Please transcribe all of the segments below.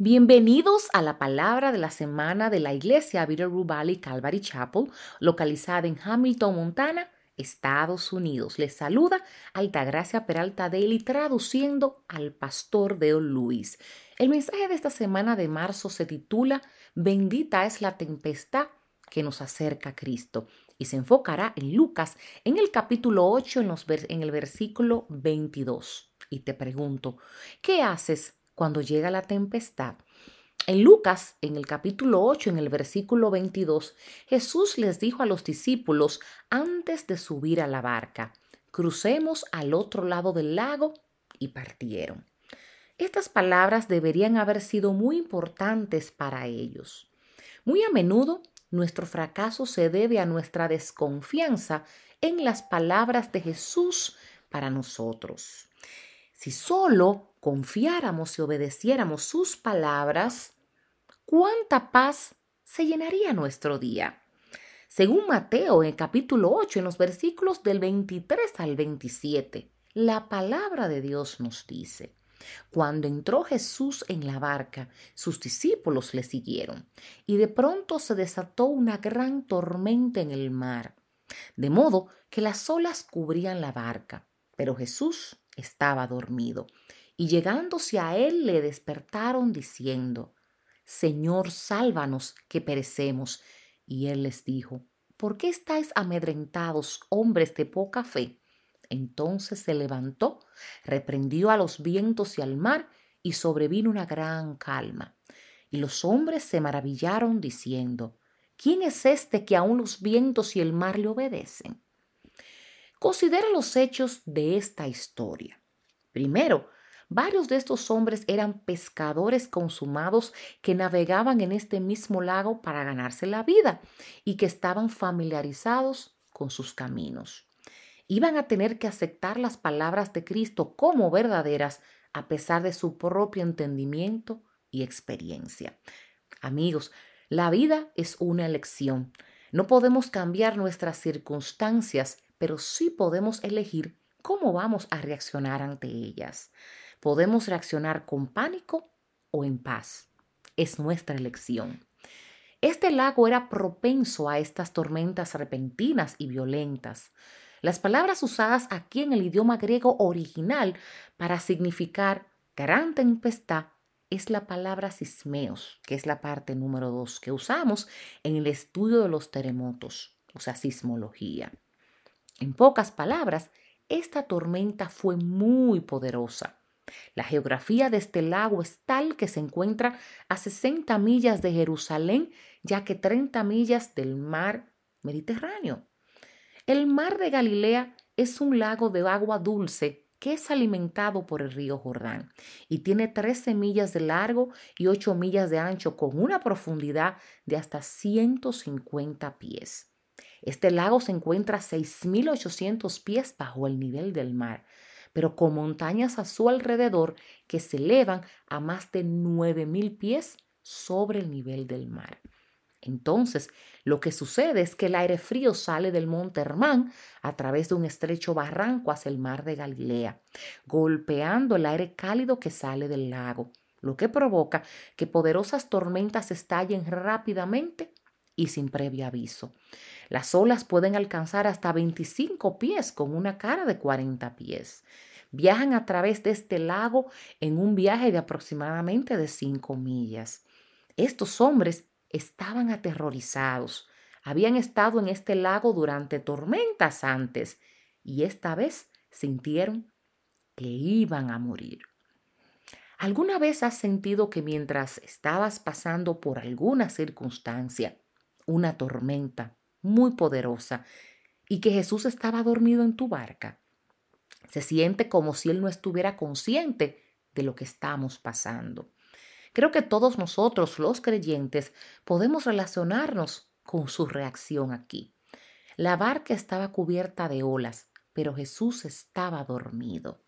Bienvenidos a la palabra de la semana de la iglesia Bitterroot Valley Calvary Chapel, localizada en Hamilton, Montana, Estados Unidos. Les saluda Altagracia Peralta Daly traduciendo al pastor Deo Luis. El mensaje de esta semana de marzo se titula Bendita es la tempestad que nos acerca a Cristo y se enfocará en Lucas en el capítulo 8 en, en el versículo 22. Y te pregunto, ¿qué haces cuando llega la tempestad. En Lucas, en el capítulo 8, en el versículo 22, Jesús les dijo a los discípulos antes de subir a la barca, crucemos al otro lado del lago y partieron. Estas palabras deberían haber sido muy importantes para ellos. Muy a menudo nuestro fracaso se debe a nuestra desconfianza en las palabras de Jesús para nosotros. Si solo confiáramos y obedeciéramos sus palabras, cuánta paz se llenaría nuestro día. Según Mateo en el capítulo 8, en los versículos del 23 al 27, la palabra de Dios nos dice, cuando entró Jesús en la barca, sus discípulos le siguieron, y de pronto se desató una gran tormenta en el mar, de modo que las olas cubrían la barca, pero Jesús estaba dormido y llegándose a él le despertaron diciendo, Señor, sálvanos, que perecemos. Y él les dijo, ¿por qué estáis amedrentados, hombres de poca fe? Entonces se levantó, reprendió a los vientos y al mar, y sobrevino una gran calma. Y los hombres se maravillaron diciendo, ¿quién es este que aun los vientos y el mar le obedecen? Considera los hechos de esta historia. Primero, Varios de estos hombres eran pescadores consumados que navegaban en este mismo lago para ganarse la vida y que estaban familiarizados con sus caminos. Iban a tener que aceptar las palabras de Cristo como verdaderas a pesar de su propio entendimiento y experiencia. Amigos, la vida es una elección. No podemos cambiar nuestras circunstancias, pero sí podemos elegir cómo vamos a reaccionar ante ellas. Podemos reaccionar con pánico o en paz. Es nuestra elección. Este lago era propenso a estas tormentas repentinas y violentas. Las palabras usadas aquí en el idioma griego original para significar gran tempestad es la palabra sismeos, que es la parte número dos que usamos en el estudio de los terremotos, o sea, sismología. En pocas palabras, esta tormenta fue muy poderosa. La geografía de este lago es tal que se encuentra a 60 millas de Jerusalén, ya que 30 millas del mar Mediterráneo. El mar de Galilea es un lago de agua dulce que es alimentado por el río Jordán y tiene 13 millas de largo y 8 millas de ancho con una profundidad de hasta 150 pies. Este lago se encuentra a 6.800 pies bajo el nivel del mar, pero con montañas a su alrededor que se elevan a más de 9.000 pies sobre el nivel del mar. Entonces, lo que sucede es que el aire frío sale del monte Hermán a través de un estrecho barranco hacia el mar de Galilea, golpeando el aire cálido que sale del lago, lo que provoca que poderosas tormentas estallen rápidamente y sin previo aviso. Las olas pueden alcanzar hasta 25 pies con una cara de 40 pies. Viajan a través de este lago en un viaje de aproximadamente de 5 millas. Estos hombres estaban aterrorizados. Habían estado en este lago durante tormentas antes y esta vez sintieron que iban a morir. ¿Alguna vez has sentido que mientras estabas pasando por alguna circunstancia, una tormenta muy poderosa y que Jesús estaba dormido en tu barca. Se siente como si Él no estuviera consciente de lo que estamos pasando. Creo que todos nosotros, los creyentes, podemos relacionarnos con su reacción aquí. La barca estaba cubierta de olas, pero Jesús estaba dormido.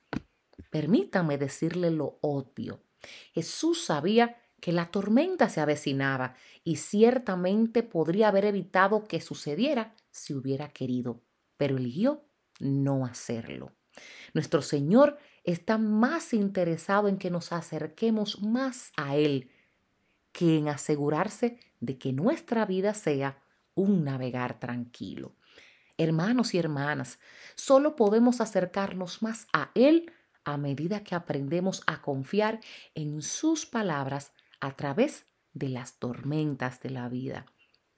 Permítame decirle lo obvio. Jesús sabía que la tormenta se avecinaba y ciertamente podría haber evitado que sucediera si hubiera querido, pero eligió no hacerlo. Nuestro Señor está más interesado en que nos acerquemos más a Él que en asegurarse de que nuestra vida sea un navegar tranquilo. Hermanos y hermanas, solo podemos acercarnos más a Él a medida que aprendemos a confiar en sus palabras a través de las tormentas de la vida.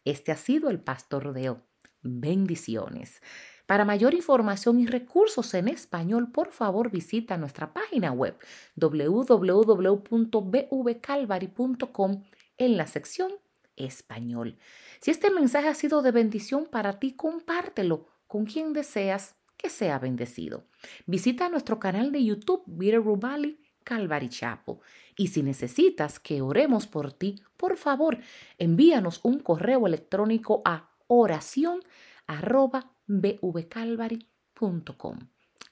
Este ha sido el Pastor Deo. Bendiciones. Para mayor información y recursos en español, por favor visita nuestra página web www.bvcalvary.com en la sección español. Si este mensaje ha sido de bendición para ti, compártelo con quien deseas que sea bendecido. Visita nuestro canal de YouTube, Rubali Calvary Chapel. Y si necesitas que oremos por ti, por favor, envíanos un correo electrónico a oración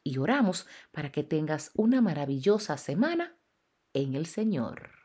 Y oramos para que tengas una maravillosa semana en el Señor.